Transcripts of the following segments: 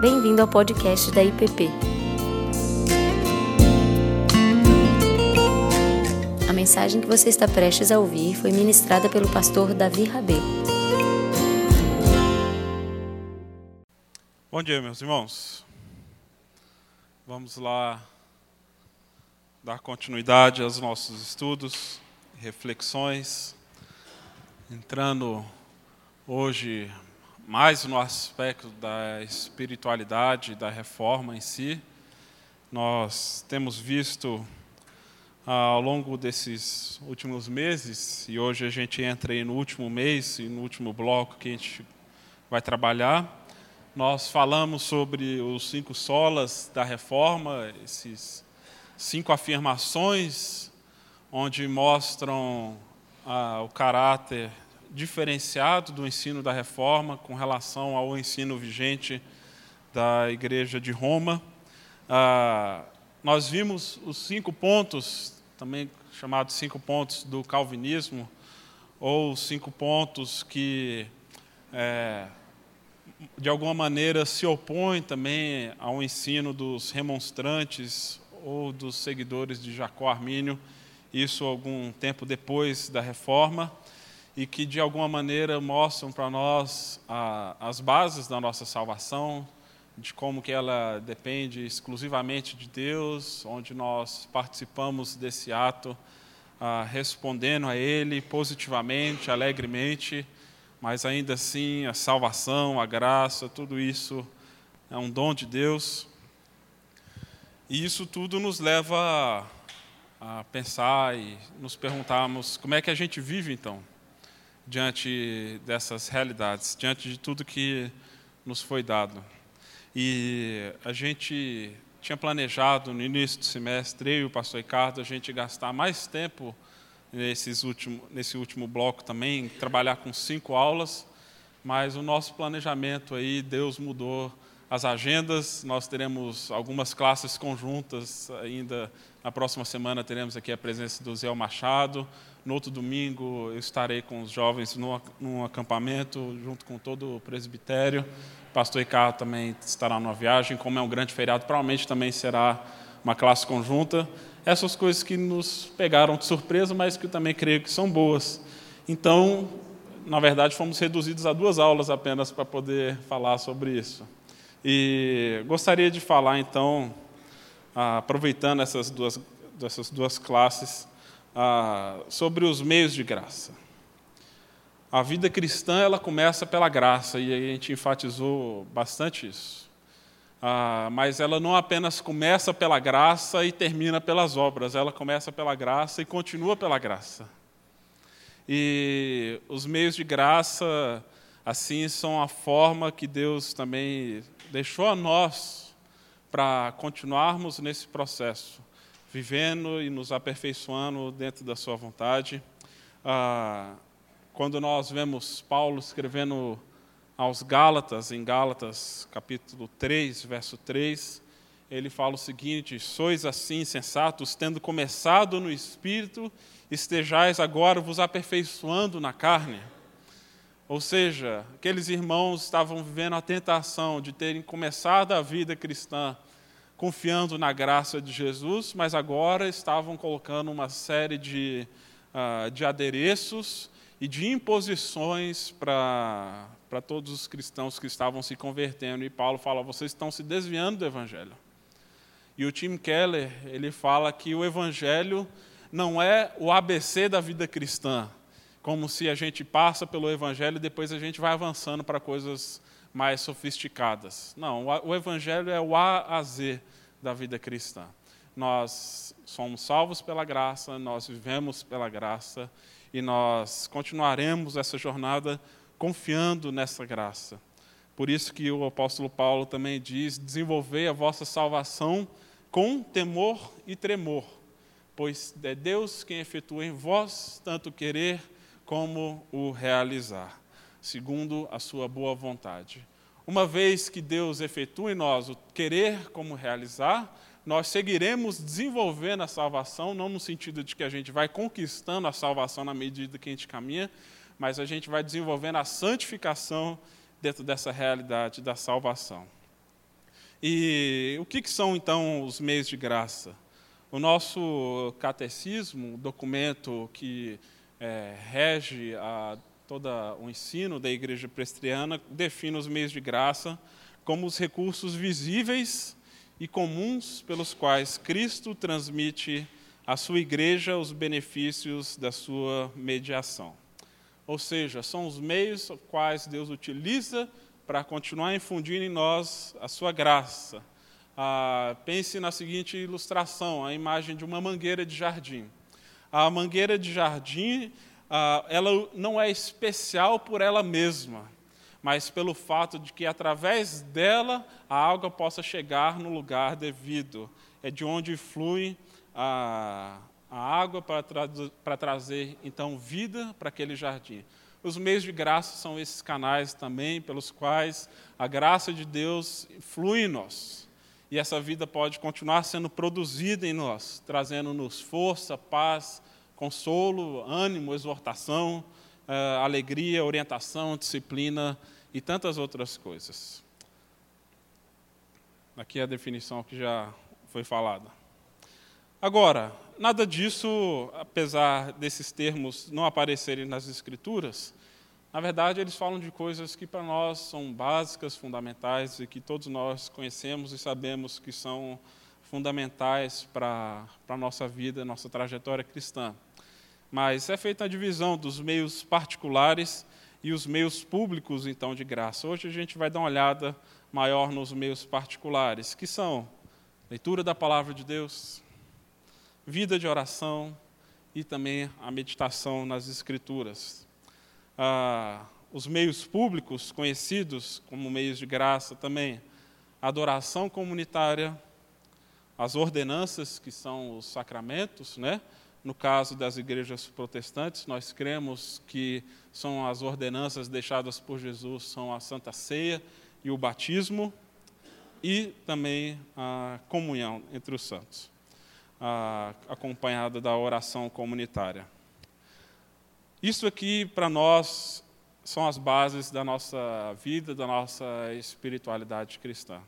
Bem-vindo ao podcast da IPP. A mensagem que você está prestes a ouvir foi ministrada pelo pastor Davi Rabelo. Bom dia, meus irmãos. Vamos lá dar continuidade aos nossos estudos, reflexões, entrando hoje mais no aspecto da espiritualidade, da reforma em si. Nós temos visto ah, ao longo desses últimos meses, e hoje a gente entra aí no último mês e no último bloco que a gente vai trabalhar, nós falamos sobre os cinco solas da reforma, esses cinco afirmações onde mostram ah, o caráter diferenciado do ensino da reforma com relação ao ensino vigente da Igreja de Roma. Ah, nós vimos os cinco pontos, também chamados cinco pontos do calvinismo, ou cinco pontos que, é, de alguma maneira, se opõem também ao ensino dos remonstrantes ou dos seguidores de Jacó Armínio, isso algum tempo depois da reforma e que de alguma maneira mostram para nós a, as bases da nossa salvação, de como que ela depende exclusivamente de Deus, onde nós participamos desse ato ah, respondendo a Ele positivamente, alegremente, mas ainda assim a salvação, a graça, tudo isso é um dom de Deus. E isso tudo nos leva a, a pensar e nos perguntarmos como é que a gente vive então diante dessas realidades, diante de tudo que nos foi dado. E a gente tinha planejado no início do semestre, eu e o pastor Ricardo, a gente gastar mais tempo nesses último, nesse último bloco também, trabalhar com cinco aulas, mas o nosso planejamento aí, Deus mudou as agendas, nós teremos algumas classes conjuntas ainda. Na próxima semana teremos aqui a presença do Zé Machado, no outro domingo eu estarei com os jovens no, num acampamento, junto com todo o presbitério. O pastor Ricardo também estará numa viagem. Como é um grande feriado, provavelmente também será uma classe conjunta. Essas coisas que nos pegaram de surpresa, mas que eu também creio que são boas. Então, na verdade, fomos reduzidos a duas aulas apenas para poder falar sobre isso. E gostaria de falar, então, aproveitando essas duas, essas duas classes, ah, sobre os meios de graça. A vida cristã ela começa pela graça e a gente enfatizou bastante isso. Ah, mas ela não apenas começa pela graça e termina pelas obras, ela começa pela graça e continua pela graça. E os meios de graça, assim, são a forma que Deus também deixou a nós para continuarmos nesse processo vivendo e nos aperfeiçoando dentro da Sua vontade. Ah, quando nós vemos Paulo escrevendo aos Gálatas, em Gálatas capítulo 3, verso 3, ele fala o seguinte: Sois assim sensatos, tendo começado no espírito, estejais agora vos aperfeiçoando na carne. Ou seja, aqueles irmãos estavam vivendo a tentação de terem começado a vida cristã confiando na graça de Jesus, mas agora estavam colocando uma série de, uh, de adereços e de imposições para todos os cristãos que estavam se convertendo. E Paulo fala: vocês estão se desviando do Evangelho. E o Tim Keller ele fala que o Evangelho não é o ABC da vida cristã, como se a gente passa pelo Evangelho e depois a gente vai avançando para coisas mais sofisticadas. Não, o Evangelho é o A a Z da vida cristã. Nós somos salvos pela graça, nós vivemos pela graça e nós continuaremos essa jornada confiando nessa graça. Por isso que o apóstolo Paulo também diz: desenvolvei a vossa salvação com temor e tremor, pois é Deus quem efetua em vós tanto querer como o realizar segundo a sua boa vontade. Uma vez que Deus efetua em nós o querer como realizar, nós seguiremos desenvolvendo a salvação, não no sentido de que a gente vai conquistando a salvação na medida que a gente caminha, mas a gente vai desenvolvendo a santificação dentro dessa realidade da salvação. E o que, que são então os meios de graça? O nosso catecismo, documento que é, rege a, todo o ensino da Igreja Presbiteriana, define os meios de graça como os recursos visíveis e comuns pelos quais Cristo transmite à sua igreja os benefícios da sua mediação. Ou seja, são os meios quais Deus utiliza para continuar infundindo em nós a sua graça. Ah, pense na seguinte ilustração, a imagem de uma mangueira de jardim. A mangueira de jardim, ah, ela não é especial por ela mesma, mas pelo fato de que através dela a água possa chegar no lugar devido. É de onde flui a, a água para, para trazer então vida para aquele jardim. Os meios de graça são esses canais também pelos quais a graça de Deus flui em nós. E essa vida pode continuar sendo produzida em nós, trazendo-nos força, paz, consolo, ânimo, exortação, uh, alegria, orientação, disciplina e tantas outras coisas. Aqui é a definição que já foi falada. Agora, nada disso, apesar desses termos não aparecerem nas Escrituras, na verdade, eles falam de coisas que para nós são básicas, fundamentais e que todos nós conhecemos e sabemos que são fundamentais para a nossa vida, nossa trajetória cristã. Mas é feita a divisão dos meios particulares e os meios públicos, então, de graça. Hoje a gente vai dar uma olhada maior nos meios particulares, que são leitura da palavra de Deus, vida de oração e também a meditação nas Escrituras. Ah, os meios públicos conhecidos como meios de graça também, adoração comunitária, as ordenanças, que são os sacramentos, né? No caso das igrejas protestantes, nós cremos que são as ordenanças deixadas por Jesus, são a Santa Ceia e o batismo, e também a comunhão entre os santos acompanhada da oração comunitária. Isso aqui, para nós, são as bases da nossa vida, da nossa espiritualidade cristã.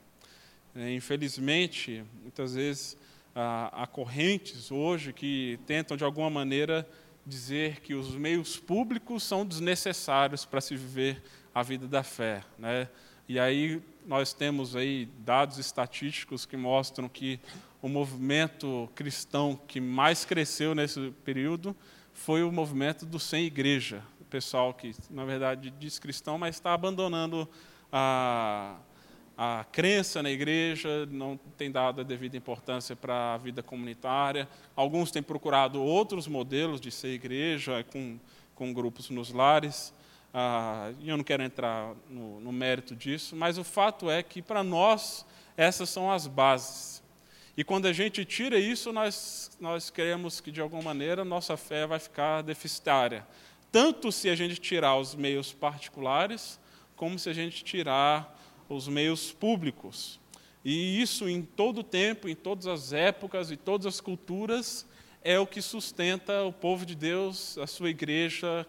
Infelizmente, muitas vezes, há correntes hoje que tentam, de alguma maneira, dizer que os meios públicos são desnecessários para se viver a vida da fé. Né? E aí nós temos aí dados estatísticos que mostram que o movimento cristão que mais cresceu nesse período foi o movimento do sem igreja. O pessoal que, na verdade, diz cristão, mas está abandonando a, a crença na igreja, não tem dado a devida importância para a vida comunitária. Alguns têm procurado outros modelos de ser igreja, com, com grupos nos lares. Ah, eu não quero entrar no, no mérito disso, mas o fato é que, para nós, essas são as bases e quando a gente tira isso, nós, nós queremos que, de alguma maneira, nossa fé vai ficar deficitária. Tanto se a gente tirar os meios particulares, como se a gente tirar os meios públicos. E isso em todo tempo, em todas as épocas e todas as culturas, é o que sustenta o povo de Deus, a sua igreja,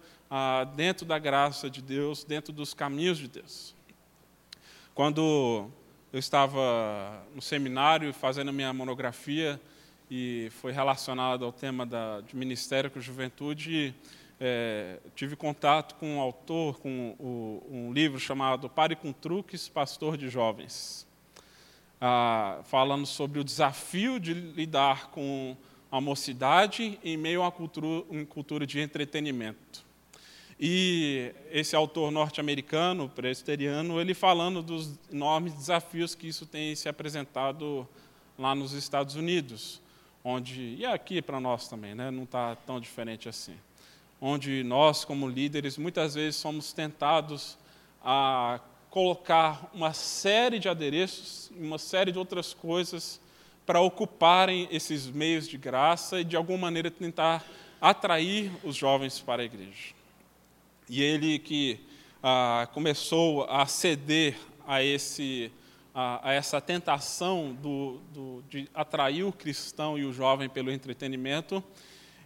dentro da graça de Deus, dentro dos caminhos de Deus. Quando eu estava no seminário fazendo minha monografia e foi relacionado ao tema da, de Ministério com Juventude. E, é, tive contato com um autor, com o, um livro chamado Pare com Truques, Pastor de Jovens, ah, falando sobre o desafio de lidar com a mocidade em meio a uma cultura, uma cultura de entretenimento. E esse autor norte-americano, presbiteriano, ele falando dos enormes desafios que isso tem se apresentado lá nos Estados Unidos, onde, e aqui para nós também, né, não está tão diferente assim, onde nós, como líderes, muitas vezes somos tentados a colocar uma série de adereços, uma série de outras coisas para ocuparem esses meios de graça e, de alguma maneira, tentar atrair os jovens para a igreja. E ele que ah, começou a ceder a, esse, a, a essa tentação do, do, de atrair o cristão e o jovem pelo entretenimento,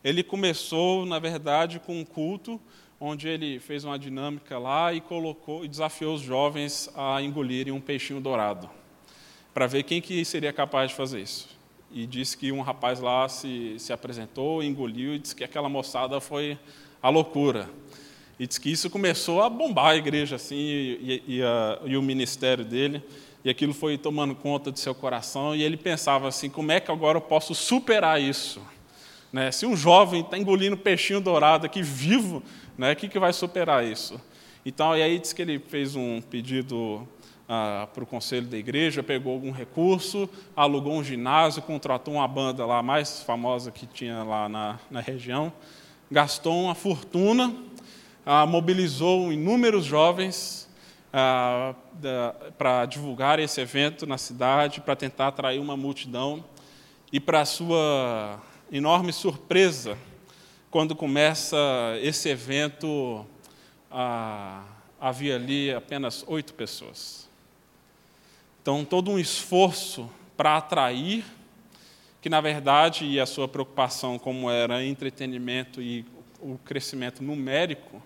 ele começou, na verdade, com um culto onde ele fez uma dinâmica lá e colocou e desafiou os jovens a engolirem um peixinho dourado. para ver quem que seria capaz de fazer isso. E disse que um rapaz lá se, se apresentou, engoliu e disse que aquela moçada foi a loucura. E disse que isso começou a bombar a igreja assim e, e, a, e o ministério dele. E aquilo foi tomando conta de seu coração. E ele pensava assim: como é que agora eu posso superar isso? Né? Se um jovem está engolindo peixinho dourado aqui vivo, né, o que, que vai superar isso? Então, e aí diz que ele fez um pedido ah, para o conselho da igreja, pegou algum recurso, alugou um ginásio, contratou uma banda lá mais famosa que tinha lá na, na região, gastou uma fortuna, ah, mobilizou inúmeros jovens ah, para divulgar esse evento na cidade, para tentar atrair uma multidão. E, para sua enorme surpresa, quando começa esse evento, ah, havia ali apenas oito pessoas. Então, todo um esforço para atrair, que na verdade, e a sua preocupação, como era entretenimento e o crescimento numérico,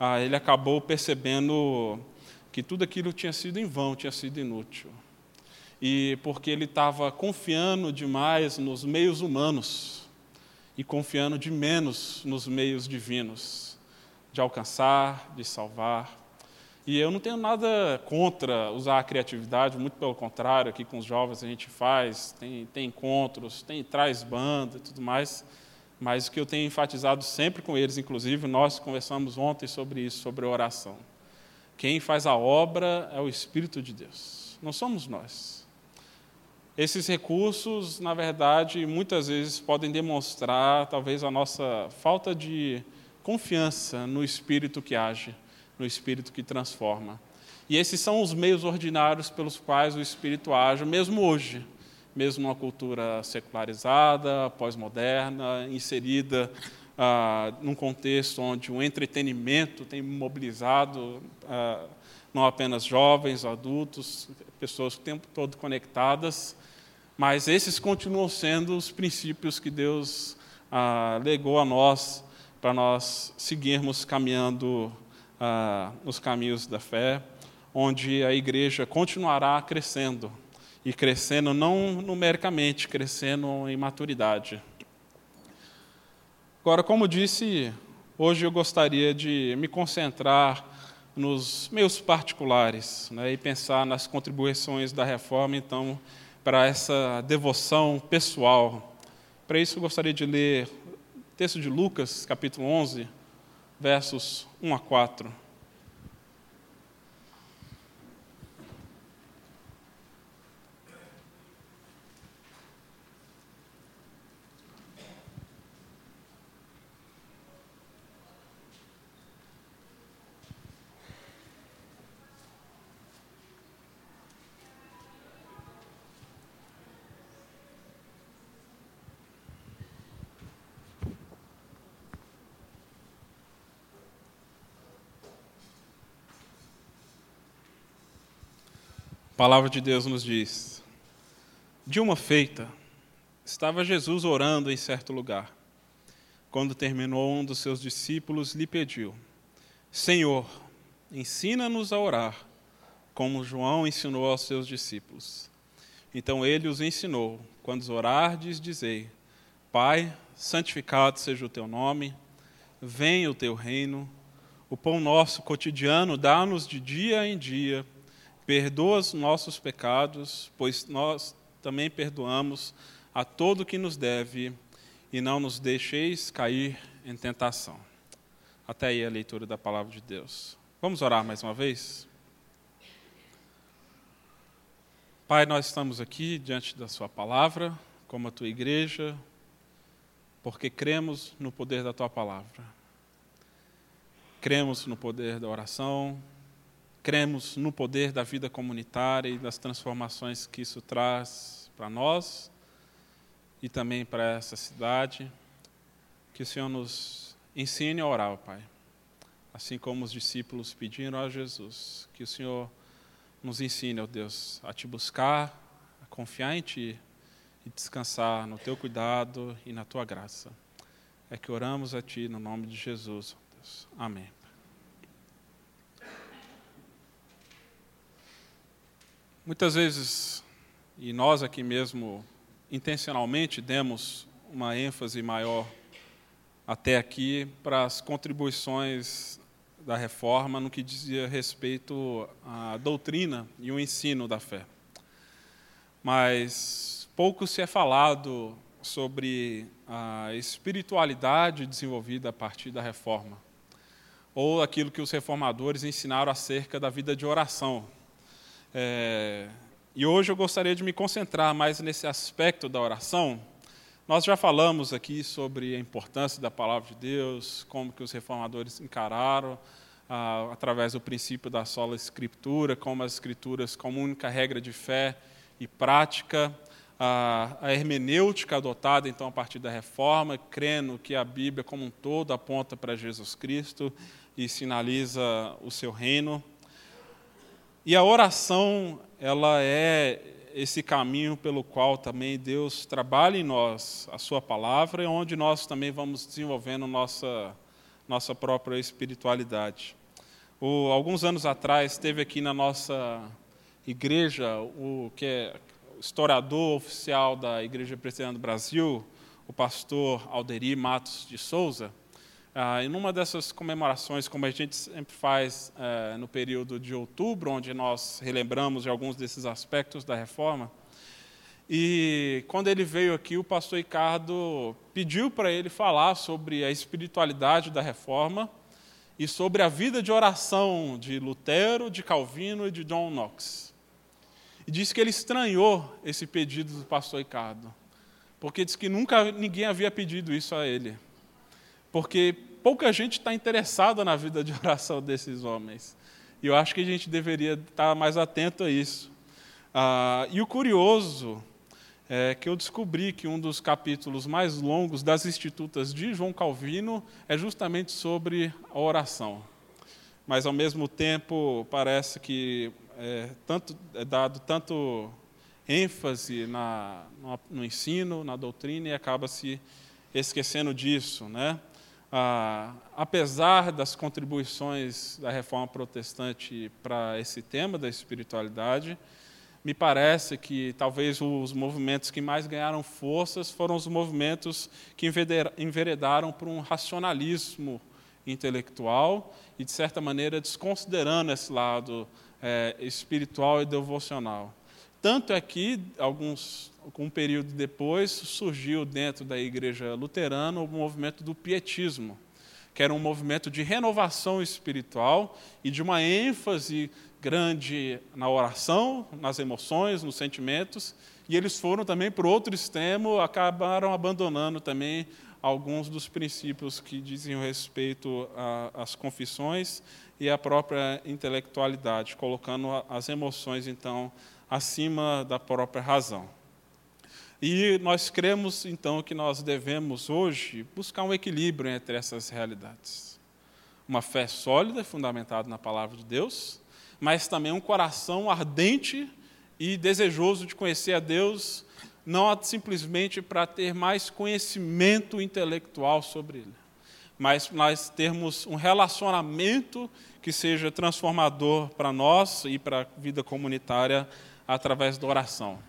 ah, ele acabou percebendo que tudo aquilo tinha sido em vão, tinha sido inútil. E porque ele estava confiando demais nos meios humanos e confiando de menos nos meios divinos, de alcançar, de salvar. E eu não tenho nada contra usar a criatividade, muito pelo contrário, aqui com os jovens a gente faz, tem, tem encontros, tem, traz banda e tudo mais, mas o que eu tenho enfatizado sempre com eles, inclusive nós conversamos ontem sobre isso, sobre oração. Quem faz a obra é o Espírito de Deus, não somos nós. Esses recursos, na verdade, muitas vezes podem demonstrar talvez a nossa falta de confiança no Espírito que age no Espírito que transforma. E esses são os meios ordinários pelos quais o Espírito age, mesmo hoje, mesmo numa cultura secularizada, pós-moderna, inserida ah, num contexto onde o entretenimento tem mobilizado ah, não apenas jovens, adultos, pessoas o tempo todo conectadas, mas esses continuam sendo os princípios que Deus ah, legou a nós para nós seguirmos caminhando ah, nos caminhos da fé, onde a igreja continuará crescendo, e crescendo não numericamente, crescendo em maturidade. Agora, como disse, hoje eu gostaria de me concentrar nos meus particulares né, e pensar nas contribuições da reforma, então, para essa devoção pessoal. Para isso, eu gostaria de ler o texto de Lucas, capítulo 11, versos 1 a 4. A palavra de Deus nos diz: De uma feita, estava Jesus orando em certo lugar. Quando terminou, um dos seus discípulos lhe pediu: Senhor, ensina-nos a orar, como João ensinou aos seus discípulos. Então ele os ensinou: Quando orardes, dizei: Pai, santificado seja o teu nome, venha o teu reino, o pão nosso cotidiano dá-nos de dia em dia Perdoa os nossos pecados, pois nós também perdoamos a todo que nos deve, e não nos deixeis cair em tentação. Até aí a leitura da palavra de Deus. Vamos orar mais uma vez? Pai, nós estamos aqui diante da Sua palavra, como a Tua igreja, porque cremos no poder da Tua palavra. Cremos no poder da oração, cremos no poder da vida comunitária e das transformações que isso traz para nós e também para essa cidade. Que o Senhor nos ensine a orar, Pai. Assim como os discípulos pediram a Jesus, que o Senhor nos ensine, ó Deus, a te buscar, a confiar em Ti e descansar no Teu cuidado e na Tua graça. É que oramos a Ti no nome de Jesus, ó Deus. Amém. Muitas vezes e nós aqui mesmo intencionalmente demos uma ênfase maior até aqui para as contribuições da reforma no que dizia respeito à doutrina e o ensino da fé. Mas pouco se é falado sobre a espiritualidade desenvolvida a partir da reforma, ou aquilo que os reformadores ensinaram acerca da vida de oração. É, e hoje eu gostaria de me concentrar mais nesse aspecto da oração. Nós já falamos aqui sobre a importância da palavra de Deus, como que os reformadores encararam ah, através do princípio da sola escritura, como as escrituras como única regra de fé e prática, a, a hermenêutica adotada então a partir da reforma, crendo que a Bíblia como um todo aponta para Jesus Cristo e sinaliza o seu reino. E a oração, ela é esse caminho pelo qual também Deus trabalha em nós a sua palavra e onde nós também vamos desenvolvendo nossa nossa própria espiritualidade. O, alguns anos atrás teve aqui na nossa igreja o que é historiador oficial da Igreja Presbiteriana do Brasil, o pastor Alderi Matos de Souza. Ah, em uma dessas comemorações, como a gente sempre faz eh, no período de outubro, onde nós relembramos de alguns desses aspectos da reforma, e quando ele veio aqui, o pastor Ricardo pediu para ele falar sobre a espiritualidade da reforma e sobre a vida de oração de Lutero, de Calvino e de John Knox. E disse que ele estranhou esse pedido do pastor Ricardo, porque disse que nunca ninguém havia pedido isso a ele. Porque pouca gente está interessada na vida de oração desses homens. E eu acho que a gente deveria estar mais atento a isso. Ah, e o curioso é que eu descobri que um dos capítulos mais longos das Institutas de João Calvino é justamente sobre a oração. Mas, ao mesmo tempo, parece que é, tanto, é dado tanto ênfase na, no, no ensino, na doutrina, e acaba se esquecendo disso. Né? Ah, apesar das contribuições da reforma protestante para esse tema da espiritualidade, me parece que talvez os movimentos que mais ganharam forças foram os movimentos que enveredaram por um racionalismo intelectual e, de certa maneira, desconsiderando esse lado é, espiritual e devocional. Tanto é que, alguns, um período depois, surgiu dentro da igreja luterana o movimento do pietismo, que era um movimento de renovação espiritual e de uma ênfase grande na oração, nas emoções, nos sentimentos, e eles foram também para outro extremo, acabaram abandonando também alguns dos princípios que dizem respeito às confissões e à própria intelectualidade, colocando as emoções, então, acima da própria razão. E nós cremos, então, que nós devemos hoje buscar um equilíbrio entre essas realidades. Uma fé sólida, fundamentada na palavra de Deus, mas também um coração ardente e desejoso de conhecer a Deus, não simplesmente para ter mais conhecimento intelectual sobre Ele, mas nós termos um relacionamento que seja transformador para nós e para a vida comunitária através da oração.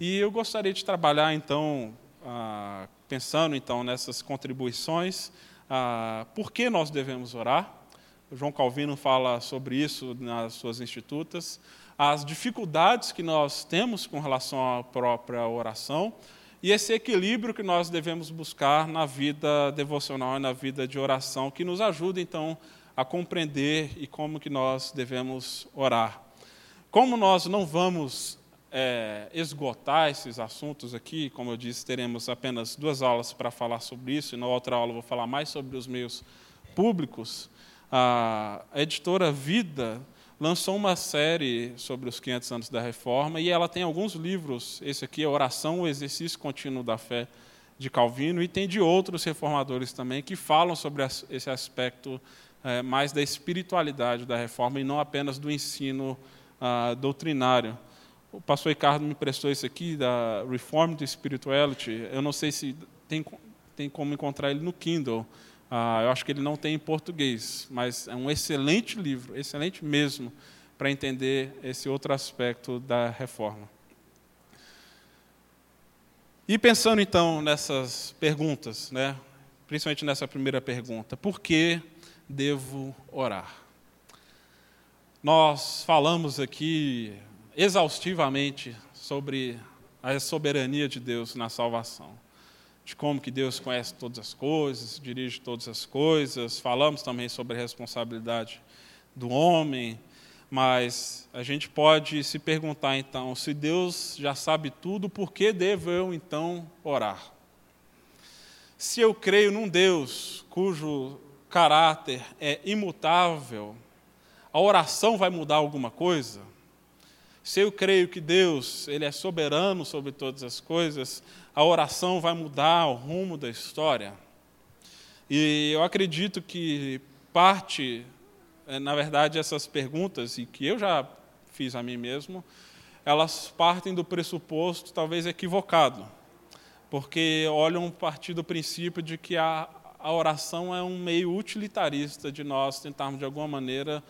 E eu gostaria de trabalhar, então, ah, pensando então nessas contribuições, ah, por que nós devemos orar? O João Calvino fala sobre isso nas suas institutas, as dificuldades que nós temos com relação à própria oração e esse equilíbrio que nós devemos buscar na vida devocional e na vida de oração, que nos ajuda então a compreender e como que nós devemos orar. Como nós não vamos é, esgotar esses assuntos aqui, como eu disse, teremos apenas duas aulas para falar sobre isso, e na outra aula eu vou falar mais sobre os meios públicos. A editora Vida lançou uma série sobre os 500 anos da Reforma e ela tem alguns livros. Esse aqui é Oração, o Exercício Contínuo da Fé, de Calvino, e tem de outros reformadores também que falam sobre esse aspecto é, mais da espiritualidade da reforma e não apenas do ensino ah, doutrinário. O pastor Ricardo me prestou isso aqui, da Reformed Spirituality. Eu não sei se tem, tem como encontrar ele no Kindle. Ah, eu acho que ele não tem em português, mas é um excelente livro, excelente mesmo, para entender esse outro aspecto da reforma. E pensando então nessas perguntas, né? principalmente nessa primeira pergunta, por que devo orar? Nós falamos aqui exaustivamente sobre a soberania de Deus na salvação, de como que Deus conhece todas as coisas, dirige todas as coisas. Falamos também sobre a responsabilidade do homem, mas a gente pode se perguntar então, se Deus já sabe tudo, por que devo eu então orar? Se eu creio num Deus cujo caráter é imutável, a oração vai mudar alguma coisa? Se eu creio que Deus, ele é soberano sobre todas as coisas, a oração vai mudar o rumo da história? E eu acredito que parte é, na verdade, essas perguntas, e que eu já fiz a mim mesmo, elas partem do pressuposto talvez equivocado, porque olham a partir do princípio de que a, a oração é um meio utilitarista de nós tentarmos, de alguma maneira,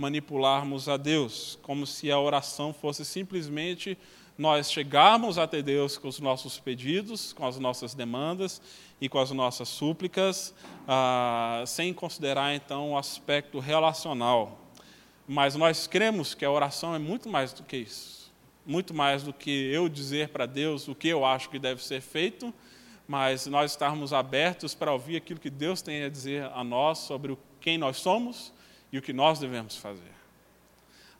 manipularmos a Deus, como se a oração fosse simplesmente nós chegarmos até Deus com os nossos pedidos, com as nossas demandas e com as nossas súplicas, ah, sem considerar então o aspecto relacional. Mas nós cremos que a oração é muito mais do que isso. Muito mais do que eu dizer para Deus o que eu acho que deve ser feito, mas nós estarmos abertos para ouvir aquilo que Deus tem a dizer a nós sobre quem nós somos e o que nós devemos fazer.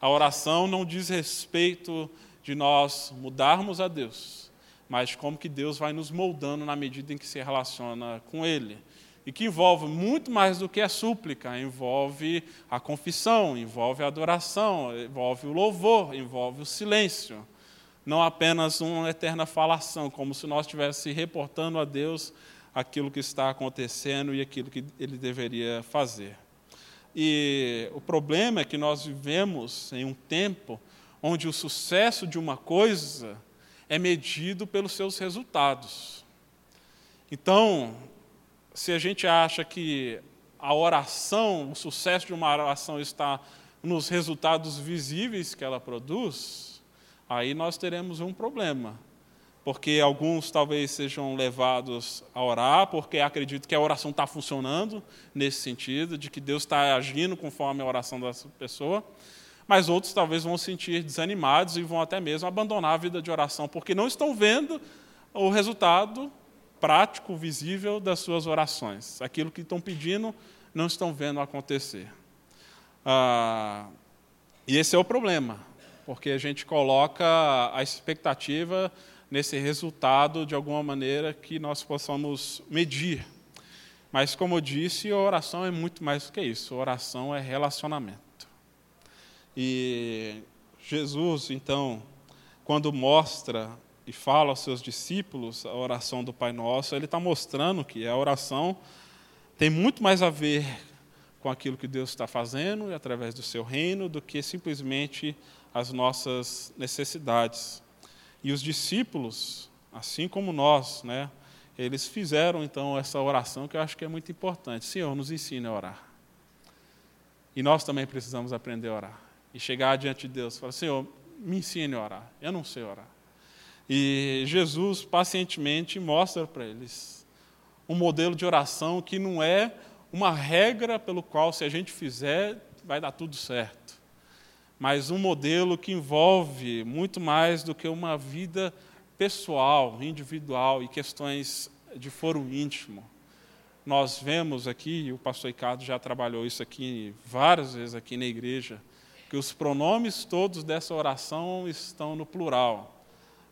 A oração não diz respeito de nós mudarmos a Deus, mas como que Deus vai nos moldando na medida em que se relaciona com Ele. E que envolve muito mais do que a súplica, envolve a confissão, envolve a adoração, envolve o louvor, envolve o silêncio. Não apenas uma eterna falação, como se nós estivéssemos reportando a Deus aquilo que está acontecendo e aquilo que Ele deveria fazer. E o problema é que nós vivemos em um tempo onde o sucesso de uma coisa é medido pelos seus resultados. Então, se a gente acha que a oração, o sucesso de uma oração está nos resultados visíveis que ela produz, aí nós teremos um problema. Porque alguns talvez sejam levados a orar, porque acreditam que a oração está funcionando nesse sentido, de que Deus está agindo conforme a oração dessa pessoa mas outros talvez vão se sentir desanimados e vão até mesmo abandonar a vida de oração, porque não estão vendo o resultado prático, visível das suas orações. Aquilo que estão pedindo, não estão vendo acontecer. Ah, e esse é o problema, porque a gente coloca a expectativa nesse resultado de alguma maneira que nós possamos medir. Mas, como eu disse, a oração é muito mais do que isso. Oração é relacionamento. E Jesus, então, quando mostra e fala aos seus discípulos a oração do Pai Nosso, ele está mostrando que a oração tem muito mais a ver com aquilo que Deus está fazendo e através do seu reino do que simplesmente as nossas necessidades. E os discípulos, assim como nós, né, eles fizeram então essa oração que eu acho que é muito importante. Senhor, nos ensine a orar. E nós também precisamos aprender a orar e chegar diante de Deus e falar: Senhor, me ensine a orar. Eu não sei orar. E Jesus pacientemente mostra para eles um modelo de oração que não é uma regra pelo qual, se a gente fizer, vai dar tudo certo. Mas um modelo que envolve muito mais do que uma vida pessoal, individual e questões de foro íntimo. Nós vemos aqui, o pastor Ricardo já trabalhou isso aqui várias vezes aqui na igreja, que os pronomes todos dessa oração estão no plural.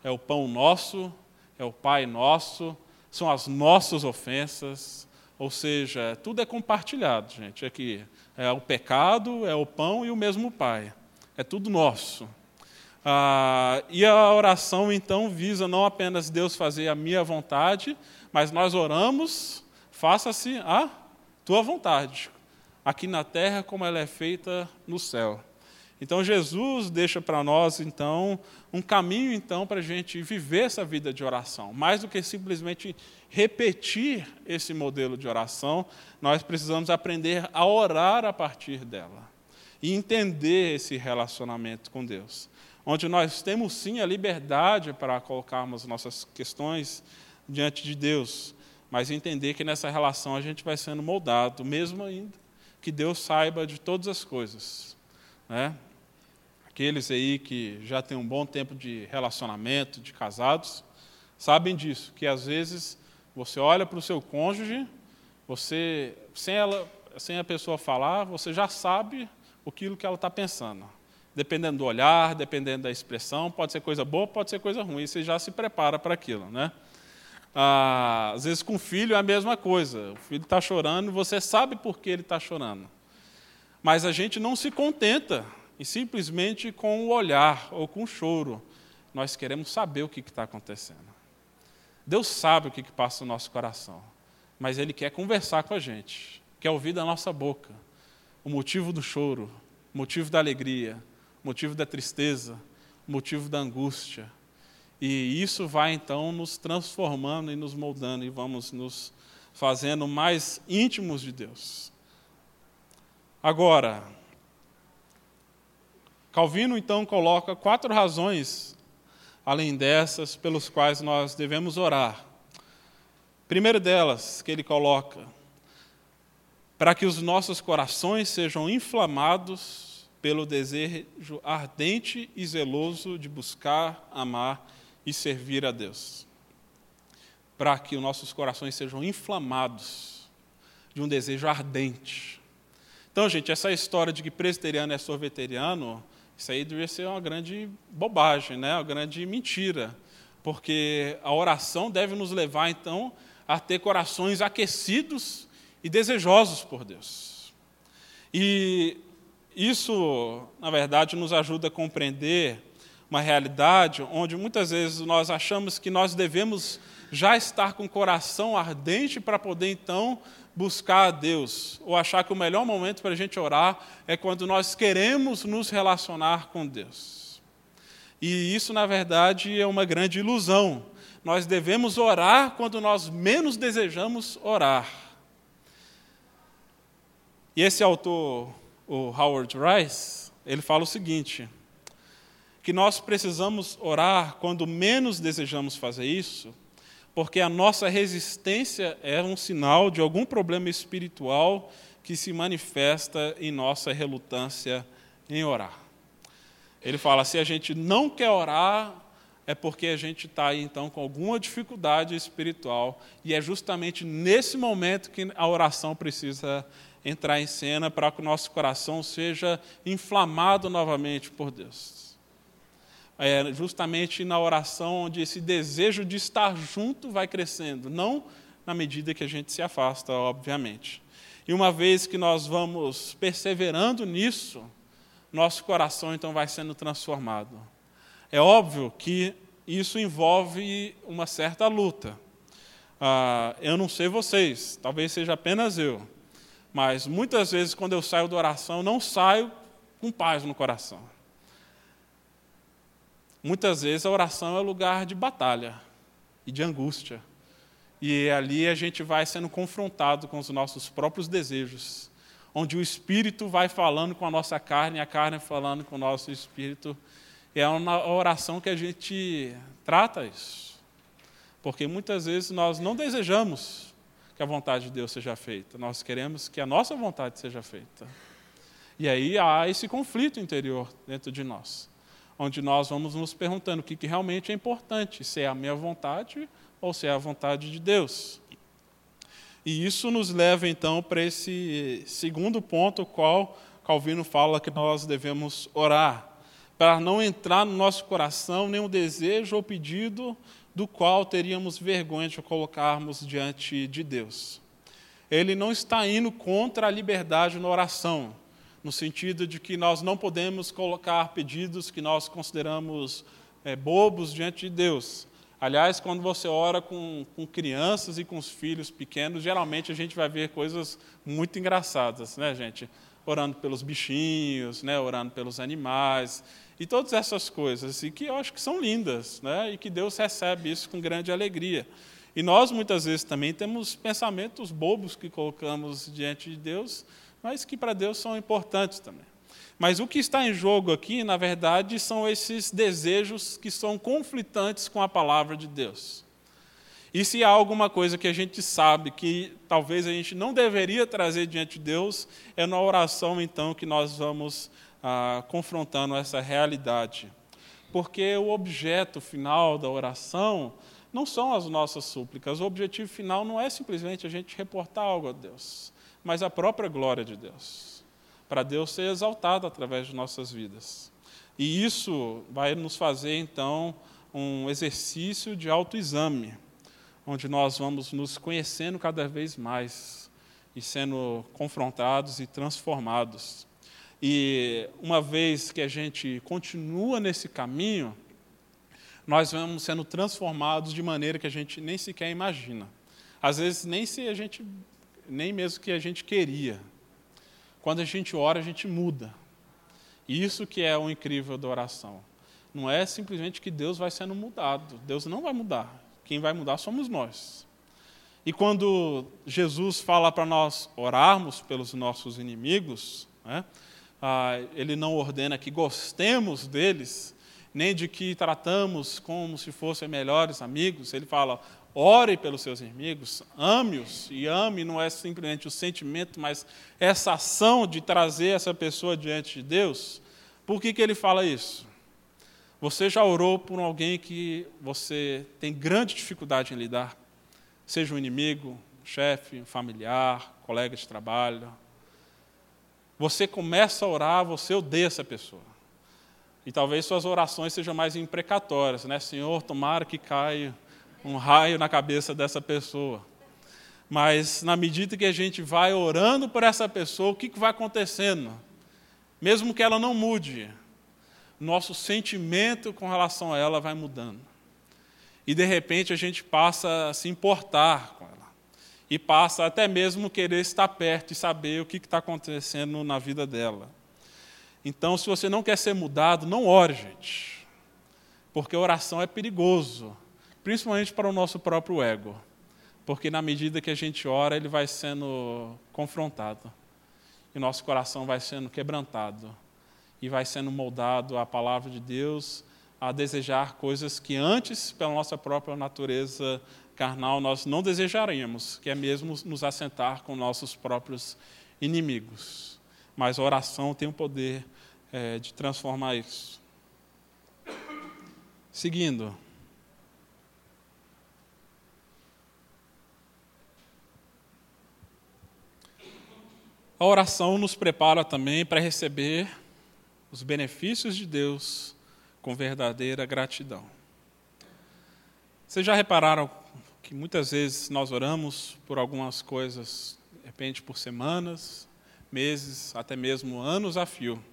É o pão nosso, é o Pai nosso, são as nossas ofensas, ou seja, tudo é compartilhado, gente. Aqui é o pecado, é o pão e o mesmo Pai. É tudo nosso. Ah, e a oração, então, visa não apenas Deus fazer a minha vontade, mas nós oramos, faça-se a tua vontade, aqui na terra como ela é feita no céu. Então Jesus deixa para nós então um caminho então para a gente viver essa vida de oração, mais do que simplesmente repetir esse modelo de oração, nós precisamos aprender a orar a partir dela e entender esse relacionamento com Deus. onde nós temos sim a liberdade para colocarmos nossas questões diante de Deus, mas entender que nessa relação a gente vai sendo moldado, mesmo ainda que Deus saiba de todas as coisas. Né? Aqueles aí que já têm um bom tempo de relacionamento, de casados, sabem disso, que às vezes você olha para o seu cônjuge, você, sem, ela, sem a pessoa falar, você já sabe aquilo que ela está pensando. Dependendo do olhar, dependendo da expressão, pode ser coisa boa, pode ser coisa ruim, você já se prepara para aquilo. Né? Ah, às vezes com o filho é a mesma coisa. O filho está chorando, você sabe por que ele está chorando. Mas a gente não se contenta e simplesmente com o olhar ou com o choro. Nós queremos saber o que está acontecendo. Deus sabe o que, que passa no nosso coração, mas Ele quer conversar com a gente, quer ouvir da nossa boca o motivo do choro, o motivo da alegria, o motivo da tristeza, o motivo da angústia, e isso vai então nos transformando e nos moldando e vamos nos fazendo mais íntimos de Deus. Agora, Calvino então coloca quatro razões, além dessas, pelos quais nós devemos orar. Primeira delas que ele coloca, para que os nossos corações sejam inflamados pelo desejo ardente e zeloso de buscar, amar e servir a Deus. Para que os nossos corações sejam inflamados de um desejo ardente. Então, gente, essa história de que presbiteriano é sorveteriano, isso aí deveria ser uma grande bobagem, né? uma grande mentira. Porque a oração deve nos levar, então, a ter corações aquecidos e desejosos por Deus. E isso, na verdade, nos ajuda a compreender uma realidade onde muitas vezes nós achamos que nós devemos já estar com o coração ardente para poder então buscar a Deus, ou achar que o melhor momento para a gente orar é quando nós queremos nos relacionar com Deus. E isso, na verdade, é uma grande ilusão. Nós devemos orar quando nós menos desejamos orar. E esse autor, o Howard Rice, ele fala o seguinte: que nós precisamos orar quando menos desejamos fazer isso, porque a nossa resistência é um sinal de algum problema espiritual que se manifesta em nossa relutância em orar. Ele fala: se a gente não quer orar, é porque a gente está então com alguma dificuldade espiritual, e é justamente nesse momento que a oração precisa entrar em cena para que o nosso coração seja inflamado novamente por Deus é justamente na oração onde esse desejo de estar junto vai crescendo, não na medida que a gente se afasta, obviamente. E uma vez que nós vamos perseverando nisso, nosso coração então vai sendo transformado. É óbvio que isso envolve uma certa luta. Ah, eu não sei vocês, talvez seja apenas eu, mas muitas vezes quando eu saio da oração, não saio com paz no coração. Muitas vezes a oração é lugar de batalha e de angústia. E ali a gente vai sendo confrontado com os nossos próprios desejos, onde o espírito vai falando com a nossa carne, e a carne falando com o nosso espírito. E é uma oração que a gente trata isso. Porque muitas vezes nós não desejamos que a vontade de Deus seja feita, nós queremos que a nossa vontade seja feita. E aí há esse conflito interior dentro de nós onde nós vamos nos perguntando o que, que realmente é importante, se é a minha vontade ou se é a vontade de Deus. E isso nos leva então para esse segundo ponto, qual Calvino fala que nós devemos orar, para não entrar no nosso coração nenhum desejo ou pedido do qual teríamos vergonha de colocarmos diante de Deus. Ele não está indo contra a liberdade na oração, no sentido de que nós não podemos colocar pedidos que nós consideramos é, bobos diante de Deus. Aliás, quando você ora com, com crianças e com os filhos pequenos, geralmente a gente vai ver coisas muito engraçadas, né, gente? Orando pelos bichinhos, né, orando pelos animais, e todas essas coisas, e que eu acho que são lindas, né, e que Deus recebe isso com grande alegria. E nós, muitas vezes, também temos pensamentos bobos que colocamos diante de Deus, mas que para Deus são importantes também. Mas o que está em jogo aqui, na verdade, são esses desejos que são conflitantes com a palavra de Deus. E se há alguma coisa que a gente sabe que talvez a gente não deveria trazer diante de Deus, é na oração, então, que nós vamos ah, confrontando essa realidade. Porque o objeto final da oração não são as nossas súplicas. O objetivo final não é simplesmente a gente reportar algo a Deus, mas a própria glória de Deus para Deus ser exaltado através de nossas vidas. E isso vai nos fazer, então, um exercício de autoexame, onde nós vamos nos conhecendo cada vez mais e sendo confrontados e transformados. E uma vez que a gente continua nesse caminho, nós vamos sendo transformados de maneira que a gente nem sequer imagina. Às vezes nem se a gente nem mesmo que a gente queria. Quando a gente ora, a gente muda. Isso que é o incrível da oração. Não é simplesmente que Deus vai sendo mudado. Deus não vai mudar. Quem vai mudar somos nós. E quando Jesus fala para nós orarmos pelos nossos inimigos, né, ah, ele não ordena que gostemos deles, nem de que tratamos como se fossem melhores amigos. Ele fala: ore pelos seus inimigos, ame-os, e ame não é simplesmente o sentimento, mas essa ação de trazer essa pessoa diante de Deus. Por que, que ele fala isso? Você já orou por alguém que você tem grande dificuldade em lidar? Seja um inimigo, um chefe, um familiar, colega de trabalho. Você começa a orar, você odeia essa pessoa. E talvez suas orações sejam mais imprecatórias, né? Senhor, tomara que caia um raio na cabeça dessa pessoa. Mas na medida que a gente vai orando por essa pessoa, o que, que vai acontecendo? Mesmo que ela não mude, nosso sentimento com relação a ela vai mudando. E de repente a gente passa a se importar com ela. E passa até mesmo querer estar perto e saber o que está acontecendo na vida dela. Então, se você não quer ser mudado, não ore, gente. Porque oração é perigoso principalmente para o nosso próprio ego, porque na medida que a gente ora, ele vai sendo confrontado, e nosso coração vai sendo quebrantado, e vai sendo moldado a palavra de Deus a desejar coisas que antes, pela nossa própria natureza carnal, nós não desejaríamos, que é mesmo nos assentar com nossos próprios inimigos. Mas a oração tem o poder é, de transformar isso. Seguindo. A oração nos prepara também para receber os benefícios de Deus com verdadeira gratidão. Vocês já repararam que muitas vezes nós oramos por algumas coisas, de repente por semanas, meses, até mesmo anos a fio.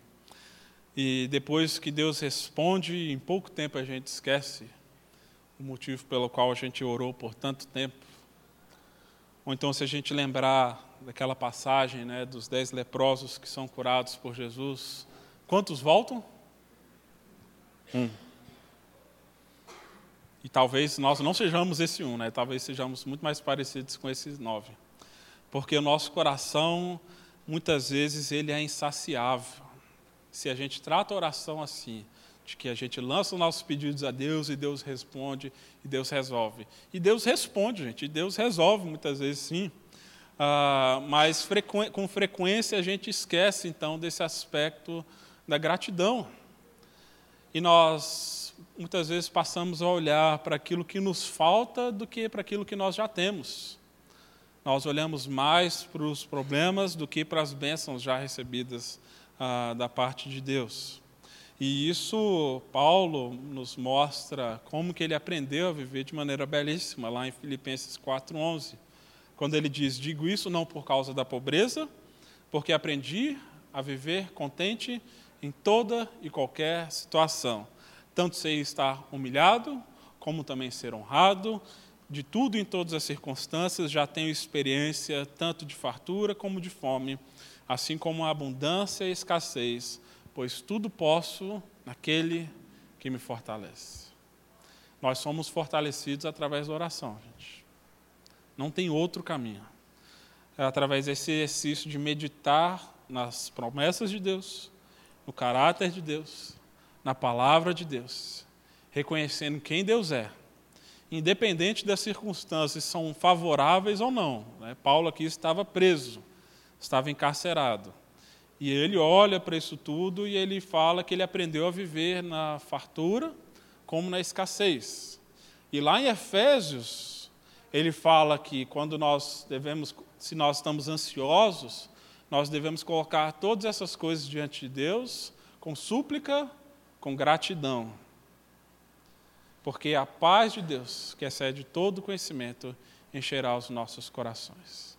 E depois que Deus responde, em pouco tempo a gente esquece o motivo pelo qual a gente orou por tanto tempo. Ou então, se a gente lembrar daquela passagem né, dos dez leprosos que são curados por Jesus, quantos voltam? Um. E talvez nós não sejamos esse um, né? talvez sejamos muito mais parecidos com esses nove. Porque o nosso coração, muitas vezes, ele é insaciável. Se a gente trata a oração assim, de que a gente lança os nossos pedidos a Deus e Deus responde e Deus resolve. E Deus responde, gente, e Deus resolve muitas vezes sim. Ah, mas frequ... com frequência a gente esquece então desse aspecto da gratidão. E nós muitas vezes passamos a olhar para aquilo que nos falta do que para aquilo que nós já temos. Nós olhamos mais para os problemas do que para as bênçãos já recebidas ah, da parte de Deus. E isso Paulo nos mostra como que ele aprendeu a viver de maneira belíssima lá em Filipenses 4:11 quando ele diz: Digo isso não por causa da pobreza, porque aprendi a viver contente em toda e qualquer situação. Tanto sei estar humilhado, como também ser honrado, de tudo em todas as circunstâncias já tenho experiência tanto de fartura como de fome, assim como abundância e escassez, pois tudo posso naquele que me fortalece. Nós somos fortalecidos através da oração, gente. Não tem outro caminho. É através desse exercício de meditar nas promessas de Deus, no caráter de Deus, na palavra de Deus, reconhecendo quem Deus é, independente das circunstâncias são favoráveis ou não. Né? Paulo aqui estava preso, estava encarcerado. E ele olha para isso tudo e ele fala que ele aprendeu a viver na fartura como na escassez. E lá em Efésios, ele fala que quando nós devemos, se nós estamos ansiosos, nós devemos colocar todas essas coisas diante de Deus com súplica, com gratidão. Porque a paz de Deus, que excede todo conhecimento, encherá os nossos corações.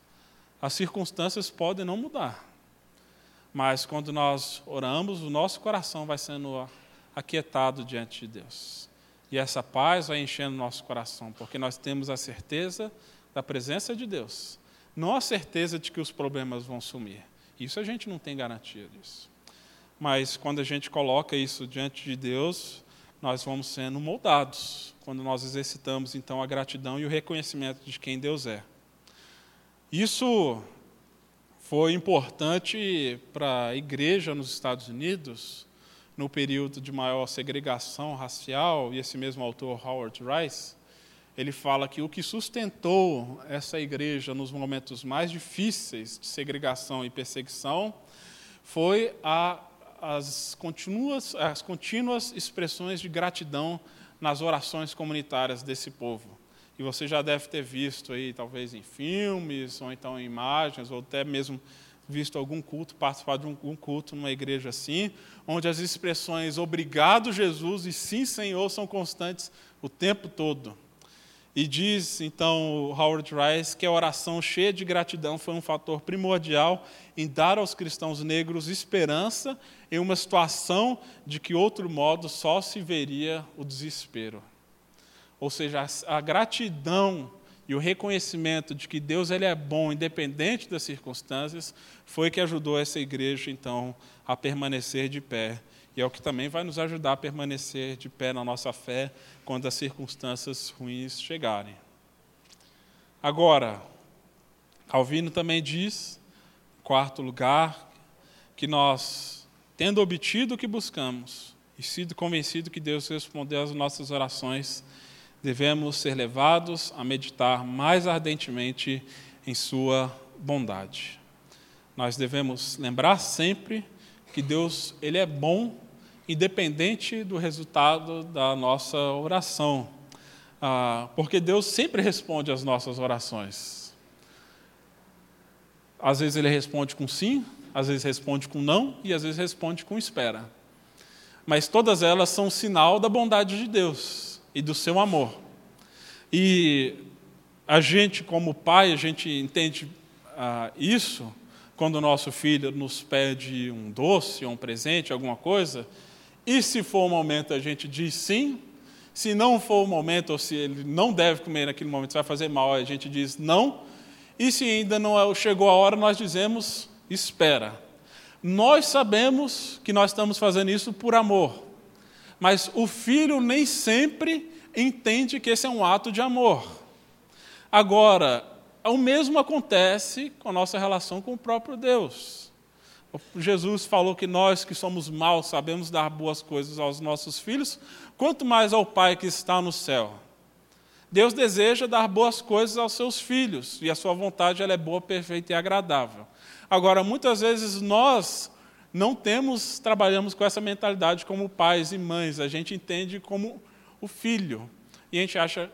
As circunstâncias podem não mudar, mas quando nós oramos, o nosso coração vai sendo aquietado diante de Deus. E essa paz vai enchendo o nosso coração, porque nós temos a certeza da presença de Deus não a certeza de que os problemas vão sumir. Isso a gente não tem garantia disso. Mas quando a gente coloca isso diante de Deus, nós vamos sendo moldados, quando nós exercitamos então a gratidão e o reconhecimento de quem Deus é. Isso foi importante para a igreja nos Estados Unidos, no período de maior segregação racial, e esse mesmo autor, Howard Rice, ele fala que o que sustentou essa igreja nos momentos mais difíceis de segregação e perseguição foi a, as, continuas, as contínuas expressões de gratidão nas orações comunitárias desse povo. E você já deve ter visto aí, talvez em filmes, ou então em imagens, ou até mesmo visto algum culto, participado de algum culto numa igreja assim, onde as expressões obrigado Jesus e sim Senhor são constantes o tempo todo. E diz então Howard Rice que a oração cheia de gratidão foi um fator primordial em dar aos cristãos negros esperança em uma situação de que outro modo só se veria o desespero. Ou seja, a gratidão e o reconhecimento de que Deus ele é bom, independente das circunstâncias, foi que ajudou essa igreja então a permanecer de pé e é o que também vai nos ajudar a permanecer de pé na nossa fé quando as circunstâncias ruins chegarem. Agora, Calvino também diz, em quarto lugar, que nós, tendo obtido o que buscamos e sido convencido que Deus respondeu às nossas orações, devemos ser levados a meditar mais ardentemente em Sua bondade. Nós devemos lembrar sempre que Deus ele é bom independente do resultado da nossa oração. Ah, porque Deus sempre responde às nossas orações. Às vezes ele responde com sim, às vezes responde com não e às vezes responde com espera. Mas todas elas são sinal da bondade de Deus e do seu amor. E a gente, como pai, a gente entende ah, isso quando o nosso filho nos pede um doce, um presente, alguma coisa, e se for o momento, a gente diz sim. Se não for o momento, ou se ele não deve comer naquele momento, vai fazer mal, a gente diz não. E se ainda não é, chegou a hora, nós dizemos espera. Nós sabemos que nós estamos fazendo isso por amor, mas o filho nem sempre entende que esse é um ato de amor. Agora, o mesmo acontece com a nossa relação com o próprio Deus. Jesus falou que nós que somos maus sabemos dar boas coisas aos nossos filhos, quanto mais ao Pai que está no céu. Deus deseja dar boas coisas aos seus filhos, e a sua vontade ela é boa, perfeita e agradável. Agora, muitas vezes nós não temos, trabalhamos com essa mentalidade como pais e mães, a gente entende como o filho. E a gente acha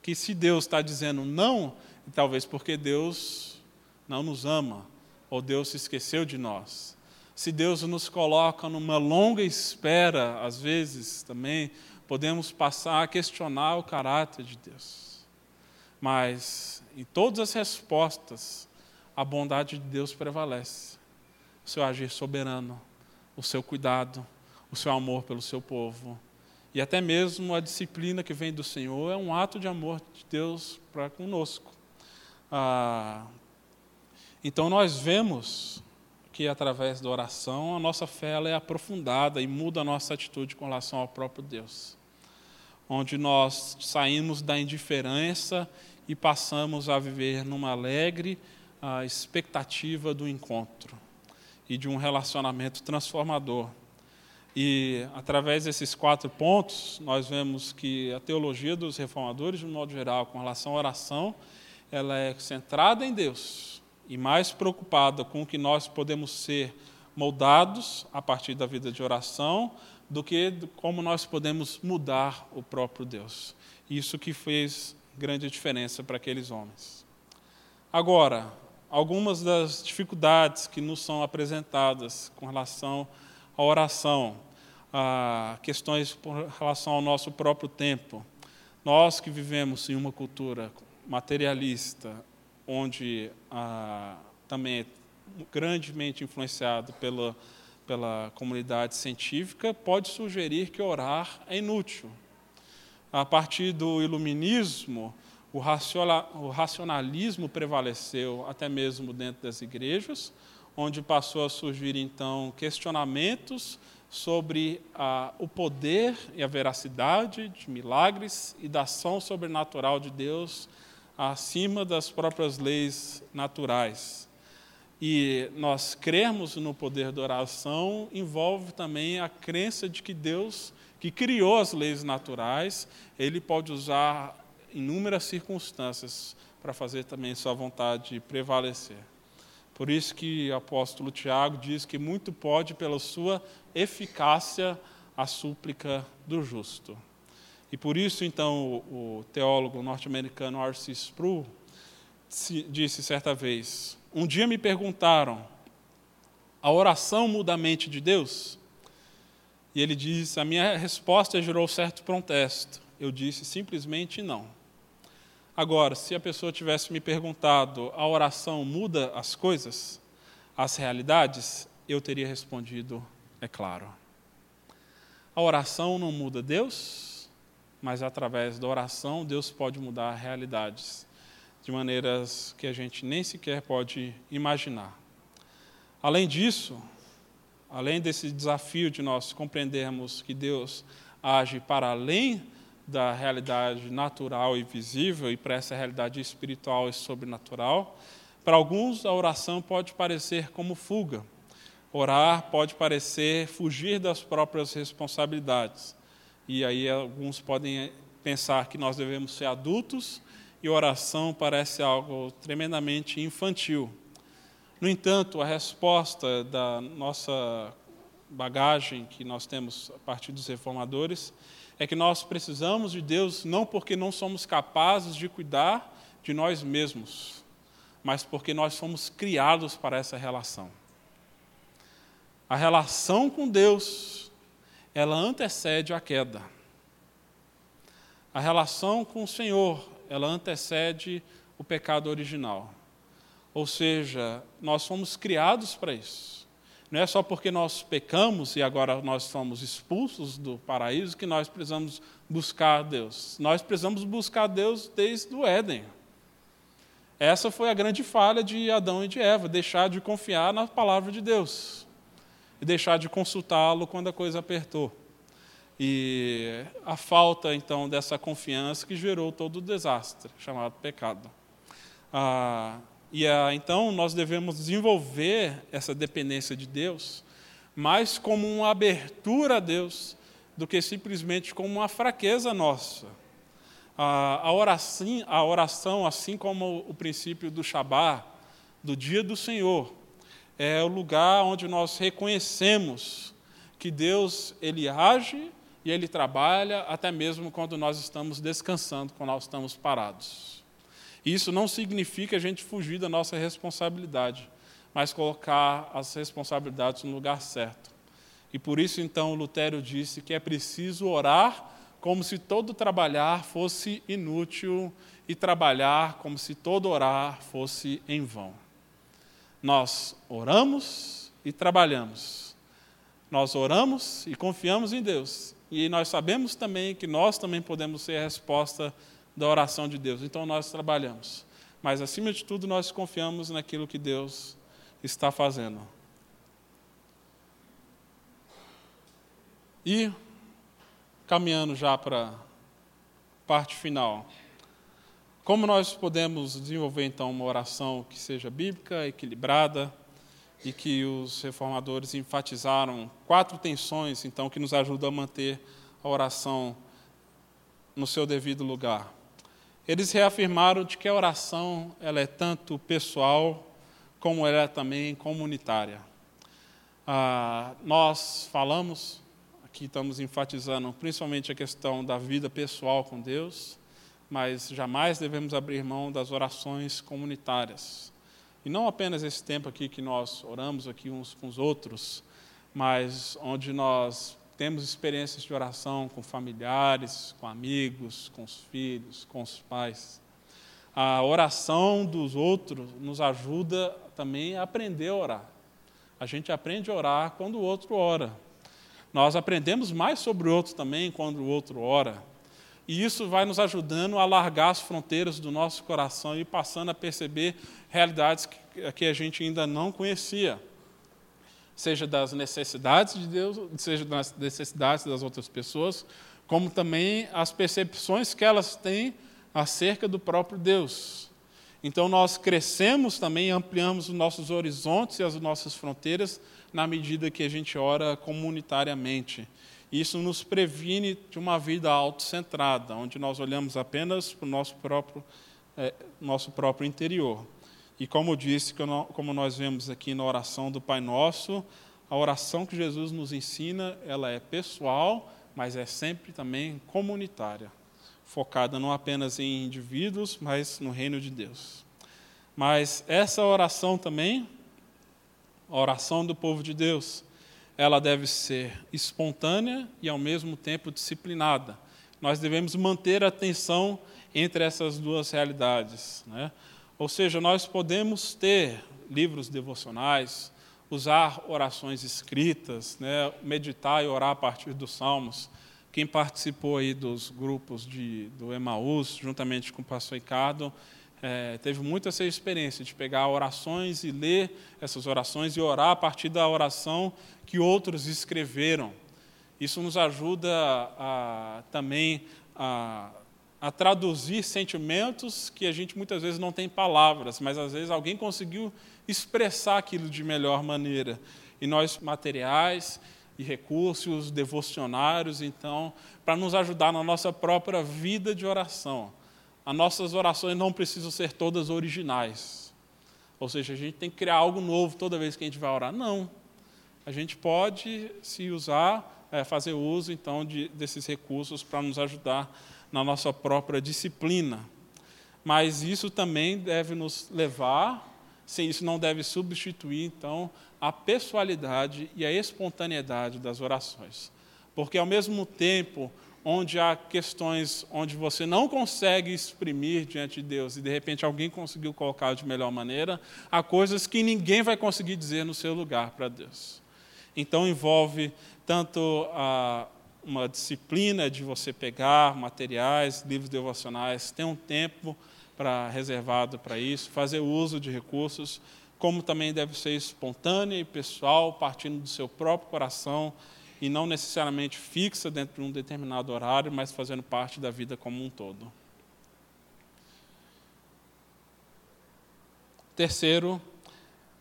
que se Deus está dizendo não, talvez porque Deus não nos ama, ou Deus se esqueceu de nós. Se Deus nos coloca numa longa espera, às vezes também podemos passar a questionar o caráter de Deus. Mas em todas as respostas, a bondade de Deus prevalece. O seu agir soberano, o seu cuidado, o seu amor pelo seu povo. E até mesmo a disciplina que vem do Senhor é um ato de amor de Deus para conosco. Ah, então nós vemos que através da oração a nossa fé é aprofundada e muda a nossa atitude com relação ao próprio Deus. Onde nós saímos da indiferença e passamos a viver numa alegre expectativa do encontro e de um relacionamento transformador E através desses quatro pontos, nós vemos que a teologia dos reformadores, de um modo geral, com relação à oração, ela é centrada em Deus e mais preocupada com o que nós podemos ser moldados a partir da vida de oração do que como nós podemos mudar o próprio Deus. Isso que fez grande diferença para aqueles homens. Agora, algumas das dificuldades que nos são apresentadas com relação à oração, a questões com relação ao nosso próprio tempo. Nós que vivemos em uma cultura materialista, onde ah, também é grandemente influenciado pela, pela comunidade científica, pode sugerir que orar é inútil. A partir do iluminismo, o racionalismo prevaleceu até mesmo dentro das igrejas, onde passou a surgir então questionamentos sobre a, o poder e a veracidade de milagres e da ação sobrenatural de Deus acima das próprias leis naturais. E nós crermos no poder da oração envolve também a crença de que Deus, que criou as leis naturais, ele pode usar inúmeras circunstâncias para fazer também sua vontade prevalecer. Por isso que o apóstolo Tiago diz que muito pode pela sua eficácia a súplica do justo. E por isso, então, o teólogo norte-americano R.C. Sproul disse certa vez: Um dia me perguntaram, a oração muda a mente de Deus? E ele disse: A minha resposta gerou certo protesto. Eu disse simplesmente não. Agora, se a pessoa tivesse me perguntado, a oração muda as coisas, as realidades, eu teria respondido, é claro. A oração não muda Deus, mas através da oração Deus pode mudar realidades de maneiras que a gente nem sequer pode imaginar. Além disso, além desse desafio de nós compreendermos que Deus age para além da realidade natural e visível e para essa realidade espiritual e sobrenatural. Para alguns, a oração pode parecer como fuga. Orar pode parecer fugir das próprias responsabilidades. E aí alguns podem pensar que nós devemos ser adultos e oração parece algo tremendamente infantil. No entanto, a resposta da nossa bagagem que nós temos a partir dos reformadores é que nós precisamos de Deus não porque não somos capazes de cuidar de nós mesmos, mas porque nós fomos criados para essa relação. A relação com Deus, ela antecede a queda. A relação com o Senhor, ela antecede o pecado original. Ou seja, nós fomos criados para isso. Não é só porque nós pecamos e agora nós somos expulsos do paraíso que nós precisamos buscar Deus. Nós precisamos buscar Deus desde o Éden. Essa foi a grande falha de Adão e de Eva, deixar de confiar na palavra de Deus e deixar de consultá-lo quando a coisa apertou. E a falta, então, dessa confiança que gerou todo o desastre, chamado pecado. Ah, e ah, então nós devemos desenvolver essa dependência de Deus mais como uma abertura a Deus do que simplesmente como uma fraqueza nossa. Ah, a, oração, a oração, assim como o princípio do Shabá, do dia do Senhor, é o lugar onde nós reconhecemos que Deus ele age e ele trabalha até mesmo quando nós estamos descansando, quando nós estamos parados. Isso não significa a gente fugir da nossa responsabilidade, mas colocar as responsabilidades no lugar certo. E por isso, então, Lutero disse que é preciso orar como se todo trabalhar fosse inútil e trabalhar como se todo orar fosse em vão. Nós oramos e trabalhamos. Nós oramos e confiamos em Deus. E nós sabemos também que nós também podemos ser a resposta da oração de Deus. Então nós trabalhamos. Mas acima de tudo, nós confiamos naquilo que Deus está fazendo. E caminhando já para a parte final. Como nós podemos desenvolver então uma oração que seja bíblica, equilibrada, e que os reformadores enfatizaram quatro tensões, então, que nos ajudam a manter a oração no seu devido lugar. Eles reafirmaram de que a oração ela é tanto pessoal como ela é também comunitária. Ah, nós falamos, aqui estamos enfatizando principalmente a questão da vida pessoal com Deus, mas jamais devemos abrir mão das orações comunitárias. E não apenas esse tempo aqui que nós oramos aqui uns com os outros, mas onde nós temos experiências de oração com familiares, com amigos, com os filhos, com os pais. A oração dos outros nos ajuda também a aprender a orar. A gente aprende a orar quando o outro ora. Nós aprendemos mais sobre o outro também quando o outro ora. E isso vai nos ajudando a largar as fronteiras do nosso coração e passando a perceber realidades que a gente ainda não conhecia seja das necessidades de Deus, seja das necessidades das outras pessoas, como também as percepções que elas têm acerca do próprio Deus. Então nós crescemos também, ampliamos os nossos horizontes e as nossas fronteiras na medida que a gente ora comunitariamente. Isso nos previne de uma vida autocentrada, onde nós olhamos apenas para o nosso próprio, é, nosso próprio interior. E como disse, como nós vemos aqui na oração do Pai Nosso, a oração que Jesus nos ensina, ela é pessoal, mas é sempre também comunitária, focada não apenas em indivíduos, mas no reino de Deus. Mas essa oração também, a oração do povo de Deus, ela deve ser espontânea e ao mesmo tempo disciplinada. Nós devemos manter a tensão entre essas duas realidades, né? Ou seja, nós podemos ter livros devocionais, usar orações escritas, né, meditar e orar a partir dos salmos. Quem participou aí dos grupos de, do Emaús, juntamente com o pastor Ricardo, é, teve muito essa experiência de pegar orações e ler essas orações e orar a partir da oração que outros escreveram. Isso nos ajuda a, também a a traduzir sentimentos que a gente muitas vezes não tem palavras, mas às vezes alguém conseguiu expressar aquilo de melhor maneira. E nós, materiais e recursos devocionários, então, para nos ajudar na nossa própria vida de oração. As nossas orações não precisam ser todas originais. Ou seja, a gente tem que criar algo novo toda vez que a gente vai orar. Não. A gente pode se usar, é, fazer uso, então, de, desses recursos para nos ajudar na nossa própria disciplina. Mas isso também deve nos levar, sim, isso não deve substituir, então, a pessoalidade e a espontaneidade das orações. Porque, ao mesmo tempo, onde há questões onde você não consegue exprimir diante de Deus e de repente alguém conseguiu colocar de melhor maneira, há coisas que ninguém vai conseguir dizer no seu lugar para Deus. Então envolve tanto a, uma disciplina de você pegar materiais, livros devocionais, ter um tempo para reservado para isso, fazer uso de recursos, como também deve ser espontânea e pessoal, partindo do seu próprio coração e não necessariamente fixa dentro de um determinado horário, mas fazendo parte da vida como um todo. Terceiro,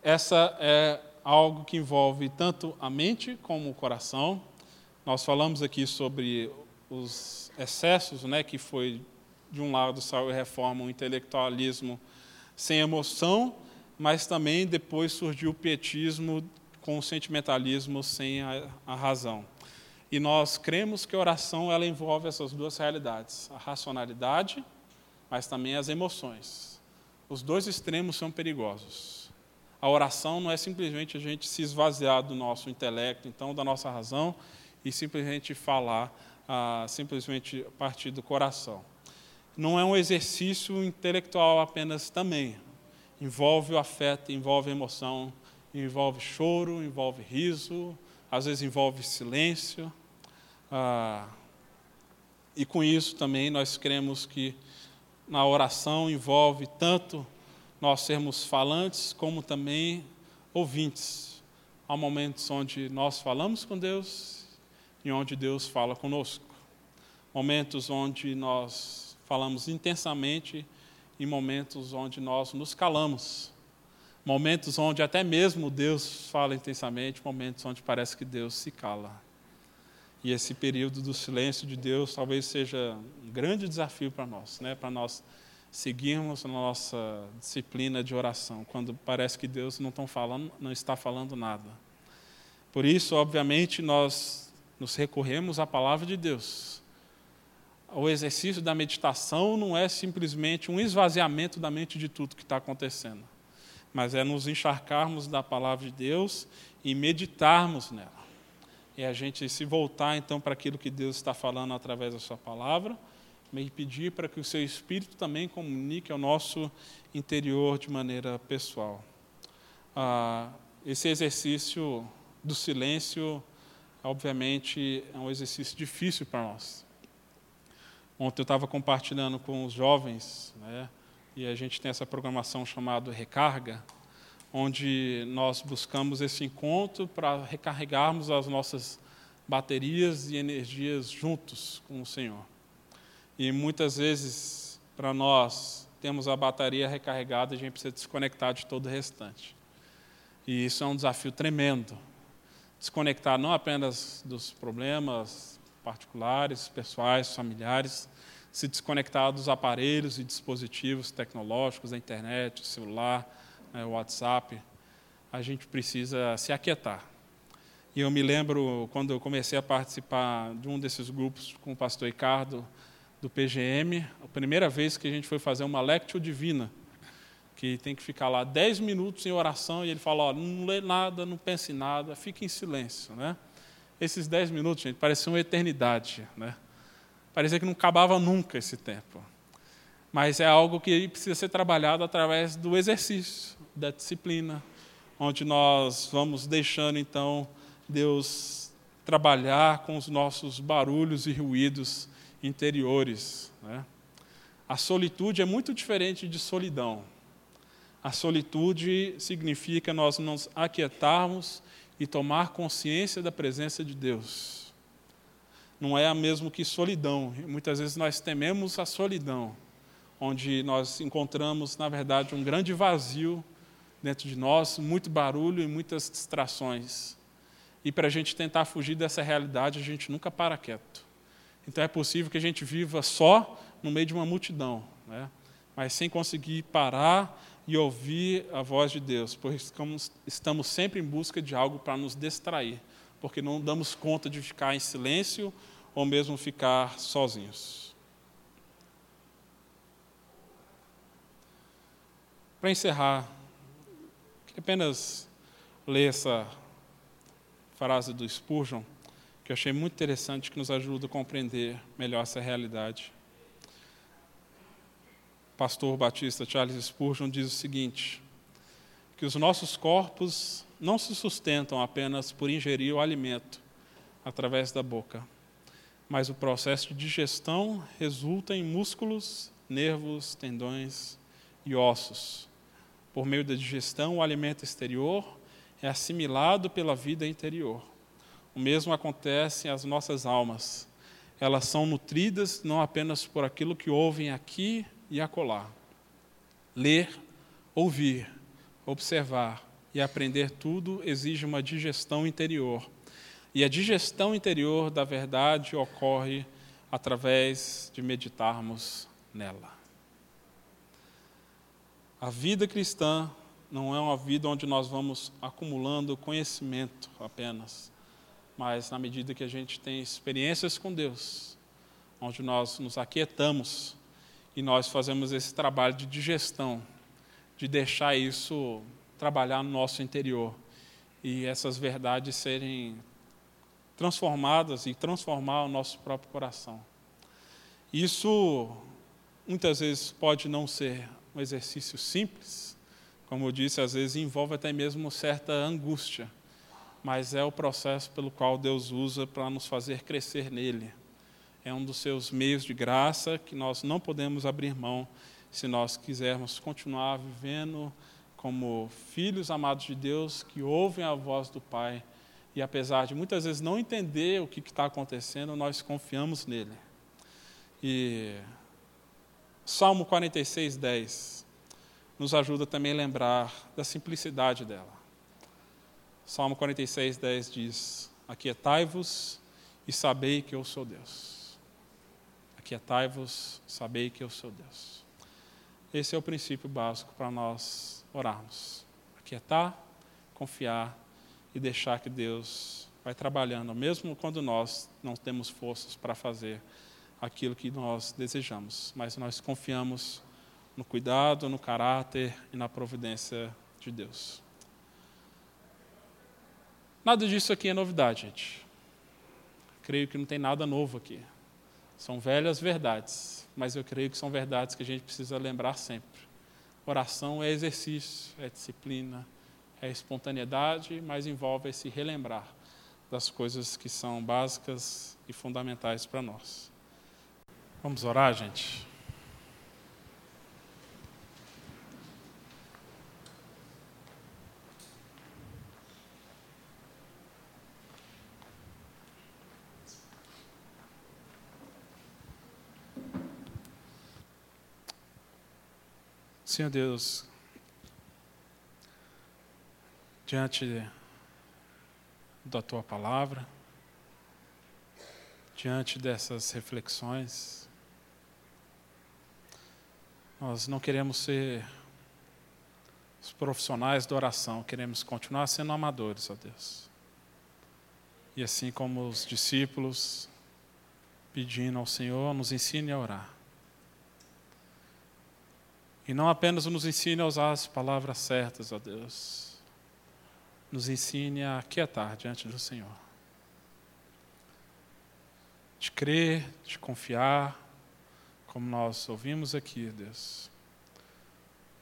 essa é algo que envolve tanto a mente como o coração. Nós falamos aqui sobre os excessos, né, que foi de um lado saiu a reforma, o intelectualismo sem emoção, mas também depois surgiu o pietismo com o sentimentalismo sem a, a razão. E nós cremos que a oração ela envolve essas duas realidades, a racionalidade, mas também as emoções. Os dois extremos são perigosos. A oração não é simplesmente a gente se esvaziar do nosso intelecto, então da nossa razão, e simplesmente falar, ah, simplesmente partir do coração. Não é um exercício intelectual apenas também. Envolve o afeto, envolve a emoção, envolve choro, envolve riso, às vezes envolve silêncio. Ah, e com isso também nós cremos que na oração envolve tanto nós sermos falantes como também ouvintes. Há momentos onde nós falamos com Deus e onde Deus fala conosco. Momentos onde nós falamos intensamente e momentos onde nós nos calamos. Momentos onde até mesmo Deus fala intensamente, momentos onde parece que Deus se cala. E esse período do silêncio de Deus talvez seja um grande desafio para nós, né? para nós seguirmos a nossa disciplina de oração, quando parece que Deus não, falando, não está falando nada. Por isso, obviamente, nós nos recorremos à palavra de Deus. O exercício da meditação não é simplesmente um esvaziamento da mente de tudo que está acontecendo, mas é nos encharcarmos da palavra de Deus e meditarmos nela. É a gente se voltar então para aquilo que Deus está falando através da Sua palavra e pedir para que o Seu Espírito também comunique ao nosso interior de maneira pessoal. Ah, esse exercício do silêncio, obviamente, é um exercício difícil para nós. Ontem eu estava compartilhando com os jovens, né, e a gente tem essa programação chamada Recarga, onde nós buscamos esse encontro para recarregarmos as nossas baterias e energias juntos com o Senhor. E muitas vezes, para nós, temos a bateria recarregada e a gente precisa desconectar de todo o restante. E isso é um desafio tremendo. Desconectar não apenas dos problemas particulares, pessoais, familiares, se desconectar dos aparelhos e dispositivos tecnológicos, da internet, celular, né, WhatsApp, a gente precisa se aquietar. E eu me lembro quando eu comecei a participar de um desses grupos com o pastor Ricardo, do PGM, a primeira vez que a gente foi fazer uma lectio divina, que tem que ficar lá 10 minutos em oração, e ele fala, não lê nada, não pense em nada, fique em silêncio. Né? Esses 10 minutos, gente, pareciam uma eternidade. Né? Parecia que não acabava nunca esse tempo. Mas é algo que precisa ser trabalhado através do exercício, da disciplina, onde nós vamos deixando, então, Deus trabalhar com os nossos barulhos e ruídos interiores. Né? A solitude é muito diferente de solidão. A solitude significa nós nos aquietarmos e tomar consciência da presença de Deus. Não é a mesmo que solidão. Muitas vezes nós tememos a solidão, onde nós encontramos, na verdade, um grande vazio dentro de nós, muito barulho e muitas distrações. E para a gente tentar fugir dessa realidade, a gente nunca para quieto. Então é possível que a gente viva só no meio de uma multidão, né? mas sem conseguir parar e ouvir a voz de Deus, pois estamos sempre em busca de algo para nos distrair, porque não damos conta de ficar em silêncio ou mesmo ficar sozinhos. Para encerrar, queria apenas ler essa frase do Spurgeon que eu achei muito interessante, que nos ajuda a compreender melhor essa realidade. Pastor batista Charles Spurgeon diz o seguinte: que os nossos corpos não se sustentam apenas por ingerir o alimento através da boca, mas o processo de digestão resulta em músculos, nervos, tendões e ossos. Por meio da digestão, o alimento exterior é assimilado pela vida interior. O mesmo acontece às nossas almas. Elas são nutridas não apenas por aquilo que ouvem aqui e acolá. Ler, ouvir, observar e aprender tudo exige uma digestão interior. E a digestão interior da verdade ocorre através de meditarmos nela. A vida cristã não é uma vida onde nós vamos acumulando conhecimento apenas, mas na medida que a gente tem experiências com Deus, onde nós nos aquietamos e nós fazemos esse trabalho de digestão, de deixar isso trabalhar no nosso interior e essas verdades serem transformadas e transformar o nosso próprio coração. Isso muitas vezes pode não ser um exercício simples, como eu disse, às vezes envolve até mesmo certa angústia mas é o processo pelo qual Deus usa para nos fazer crescer nele. É um dos seus meios de graça que nós não podemos abrir mão se nós quisermos continuar vivendo como filhos amados de Deus que ouvem a voz do Pai e, apesar de muitas vezes não entender o que está acontecendo, nós confiamos nele. E Salmo 46, 10 nos ajuda também a lembrar da simplicidade dela. Salmo 46, 10 diz: Aquietai-vos e sabei que eu sou Deus. Aquietai-vos, sabei que eu sou Deus. Esse é o princípio básico para nós orarmos. Aquietar, confiar e deixar que Deus vai trabalhando, mesmo quando nós não temos forças para fazer aquilo que nós desejamos, mas nós confiamos no cuidado, no caráter e na providência de Deus. Nada disso aqui é novidade, gente. Creio que não tem nada novo aqui. São velhas verdades, mas eu creio que são verdades que a gente precisa lembrar sempre. Oração é exercício, é disciplina, é espontaneidade, mas envolve esse relembrar das coisas que são básicas e fundamentais para nós. Vamos orar, gente? Senhor Deus, diante da tua palavra, diante dessas reflexões, nós não queremos ser os profissionais da oração, queremos continuar sendo amadores, ó Deus. E assim como os discípulos pedindo ao Senhor, nos ensine a orar. E não apenas nos ensine a usar as palavras certas, ó Deus. Nos ensine a quietar diante do Senhor. De crer, de confiar, como nós ouvimos aqui, Deus.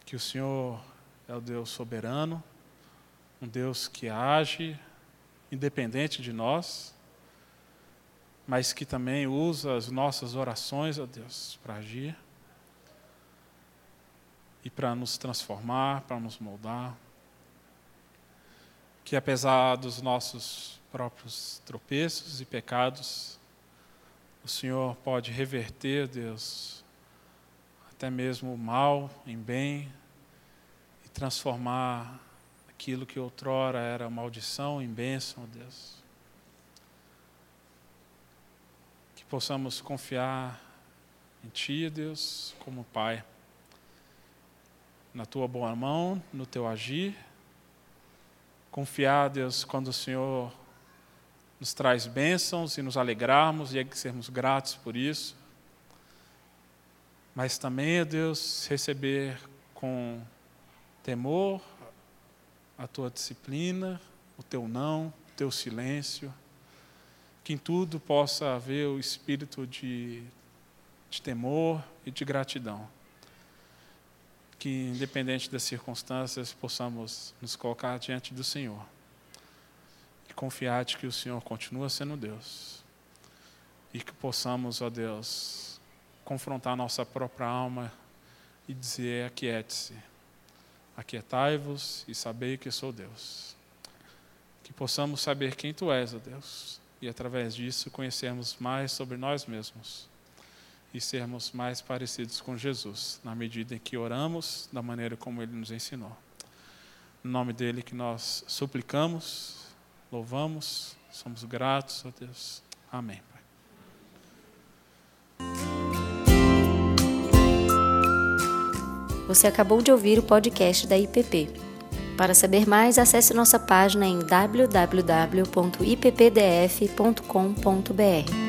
Que o Senhor é o Deus soberano, um Deus que age independente de nós, mas que também usa as nossas orações, ó Deus, para agir e para nos transformar, para nos moldar. Que apesar dos nossos próprios tropeços e pecados, o Senhor pode reverter, Deus, até mesmo o mal em bem e transformar aquilo que outrora era maldição em bênção, Deus. Que possamos confiar em Ti, Deus, como Pai na tua boa mão, no teu agir. Confiar, Deus, quando o Senhor nos traz bênçãos e nos alegrarmos e sermos gratos por isso. Mas também, Deus, receber com temor a tua disciplina, o teu não, o teu silêncio. Que em tudo possa haver o espírito de, de temor e de gratidão que, independente das circunstâncias, possamos nos colocar diante do Senhor e confiar de que o Senhor continua sendo Deus e que possamos, ó Deus, confrontar nossa própria alma e dizer: aquiete-se, aquietai-vos e sabei que sou Deus. Que possamos saber quem Tu és, ó Deus, e através disso conhecermos mais sobre nós mesmos e sermos mais parecidos com Jesus, na medida em que oramos da maneira como Ele nos ensinou. No nome dele que nós suplicamos, louvamos, somos gratos a Deus. Amém. Você acabou de ouvir o podcast da IPP. Para saber mais, acesse nossa página em www.ippdf.com.br.